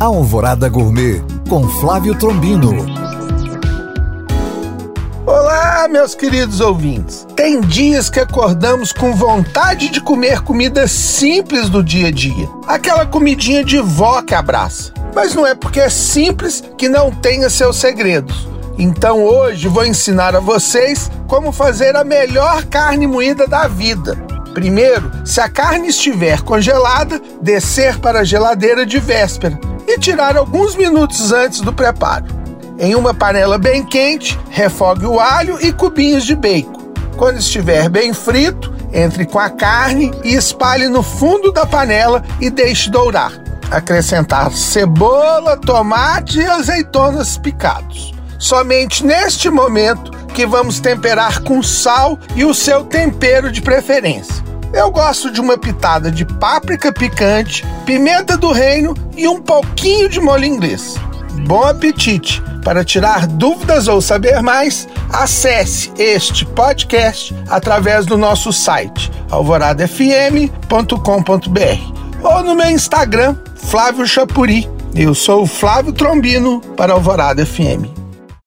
Alvorada Gourmet com Flávio Trombino. Olá, meus queridos ouvintes. Tem dias que acordamos com vontade de comer comida simples do dia a dia. Aquela comidinha de vó que abraça. Mas não é porque é simples que não tenha seus segredos. Então hoje vou ensinar a vocês como fazer a melhor carne moída da vida. Primeiro, se a carne estiver congelada, descer para a geladeira de véspera e tirar alguns minutos antes do preparo. Em uma panela bem quente, refogue o alho e cubinhos de bacon. Quando estiver bem frito, entre com a carne e espalhe no fundo da panela e deixe dourar. Acrescentar cebola, tomate e azeitonas picados. Somente neste momento que vamos temperar com sal e o seu tempero de preferência. Eu gosto de uma pitada de páprica picante, pimenta do reino e um pouquinho de molho inglês. Bom apetite! Para tirar dúvidas ou saber mais, acesse este podcast através do nosso site alvoradafm.com.br ou no meu Instagram, Flávio Chapuri. Eu sou o Flávio Trombino para Alvorada FM.